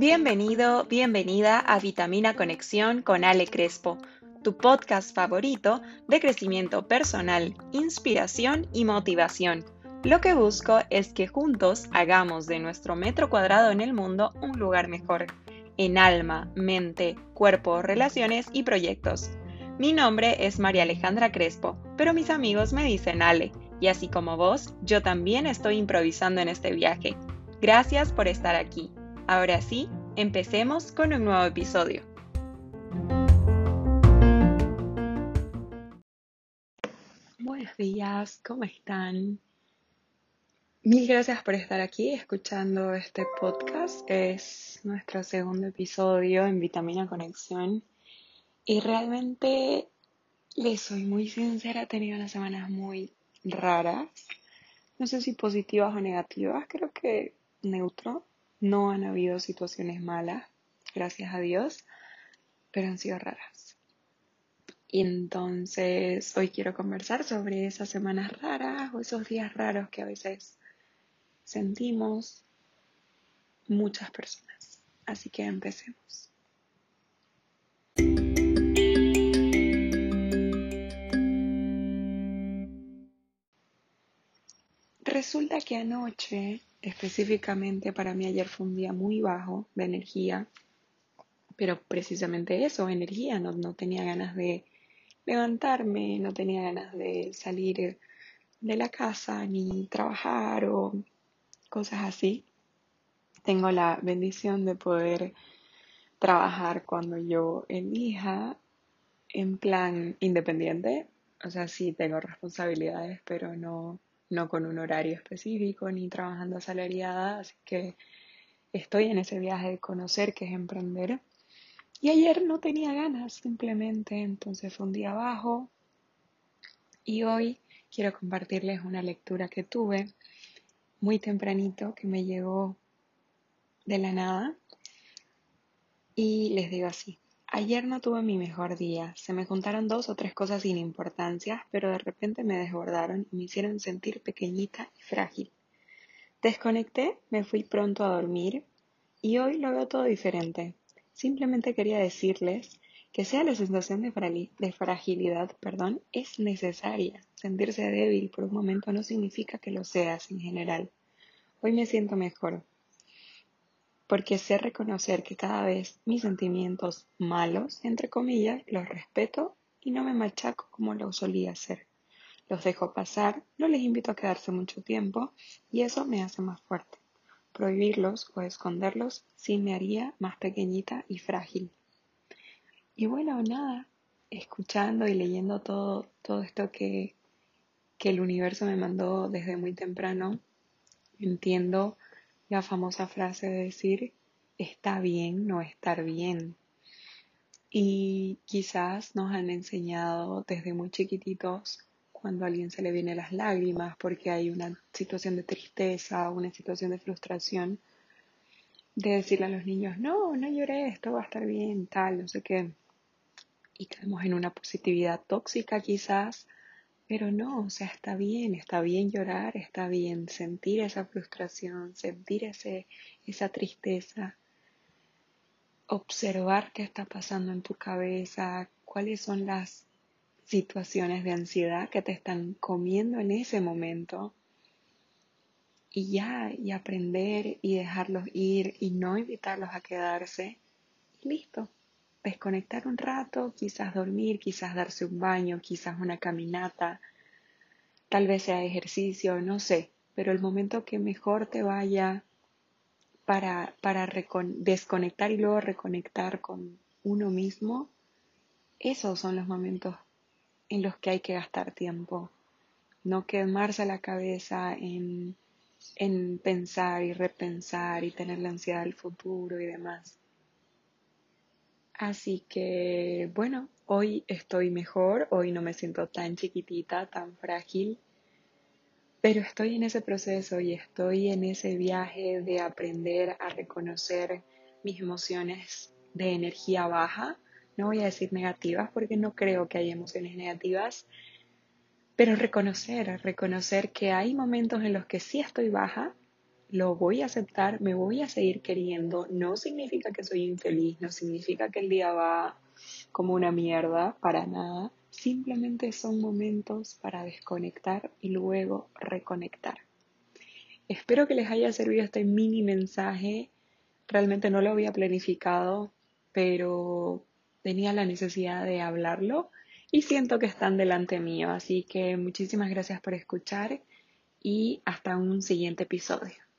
Bienvenido, bienvenida a Vitamina Conexión con Ale Crespo, tu podcast favorito de crecimiento personal, inspiración y motivación. Lo que busco es que juntos hagamos de nuestro metro cuadrado en el mundo un lugar mejor, en alma, mente, cuerpo, relaciones y proyectos. Mi nombre es María Alejandra Crespo, pero mis amigos me dicen Ale, y así como vos, yo también estoy improvisando en este viaje. Gracias por estar aquí. Ahora sí, empecemos con un nuevo episodio. Buenos días, ¿cómo están? Mil gracias por estar aquí escuchando este podcast. Es nuestro segundo episodio en Vitamina Conexión. Y realmente, les soy muy sincera, he tenido unas semanas muy raras. No sé si positivas o negativas, creo que neutro. No han habido situaciones malas, gracias a Dios, pero han sido raras. Entonces hoy quiero conversar sobre esas semanas raras o esos días raros que a veces sentimos muchas personas. Así que empecemos. Resulta que anoche específicamente para mí ayer fue un día muy bajo de energía, pero precisamente eso, energía, no, no tenía ganas de levantarme, no tenía ganas de salir de la casa ni trabajar o cosas así. Tengo la bendición de poder trabajar cuando yo elija en plan independiente, o sea, sí tengo responsabilidades, pero no no con un horario específico ni trabajando asalariada, así que estoy en ese viaje de conocer qué es emprender. Y ayer no tenía ganas simplemente, entonces fue un día abajo y hoy quiero compartirles una lectura que tuve muy tempranito que me llegó de la nada y les digo así. Ayer no tuve mi mejor día. Se me juntaron dos o tres cosas sin importancia, pero de repente me desbordaron y me hicieron sentir pequeñita y frágil. Desconecté, me fui pronto a dormir y hoy lo veo todo diferente. Simplemente quería decirles que sea la sensación de, de fragilidad, perdón, es necesaria. Sentirse débil por un momento no significa que lo seas en general. Hoy me siento mejor porque sé reconocer que cada vez mis sentimientos malos, entre comillas, los respeto y no me machaco como lo solía hacer. Los dejo pasar, no les invito a quedarse mucho tiempo y eso me hace más fuerte. Prohibirlos o esconderlos sí me haría más pequeñita y frágil. Y bueno, nada, escuchando y leyendo todo, todo esto que, que el universo me mandó desde muy temprano, entiendo la famosa frase de decir, está bien no estar bien. Y quizás nos han enseñado desde muy chiquititos cuando a alguien se le vienen las lágrimas porque hay una situación de tristeza una situación de frustración, de decirle a los niños, no, no lloré, esto va a estar bien, tal, no sé qué. Y caemos en una positividad tóxica quizás pero no, o sea, está bien, está bien llorar, está bien sentir esa frustración, sentir ese, esa tristeza, observar qué está pasando en tu cabeza, cuáles son las situaciones de ansiedad que te están comiendo en ese momento y ya, y aprender y dejarlos ir y no invitarlos a quedarse, y listo desconectar un rato, quizás dormir, quizás darse un baño, quizás una caminata, tal vez sea ejercicio, no sé, pero el momento que mejor te vaya para, para desconectar y luego reconectar con uno mismo, esos son los momentos en los que hay que gastar tiempo. No quemarse la cabeza en, en pensar y repensar y tener la ansiedad del futuro y demás. Así que, bueno, hoy estoy mejor, hoy no me siento tan chiquitita, tan frágil, pero estoy en ese proceso y estoy en ese viaje de aprender a reconocer mis emociones de energía baja. No voy a decir negativas porque no creo que haya emociones negativas, Pero reconocer, reconocer que hay momentos en los que sí estoy baja, lo voy a aceptar, me voy a seguir queriendo, no significa que soy infeliz, no significa que el día va como una mierda, para nada, simplemente son momentos para desconectar y luego reconectar. Espero que les haya servido este mini mensaje, realmente no lo había planificado, pero tenía la necesidad de hablarlo y siento que están delante mío, así que muchísimas gracias por escuchar y hasta un siguiente episodio.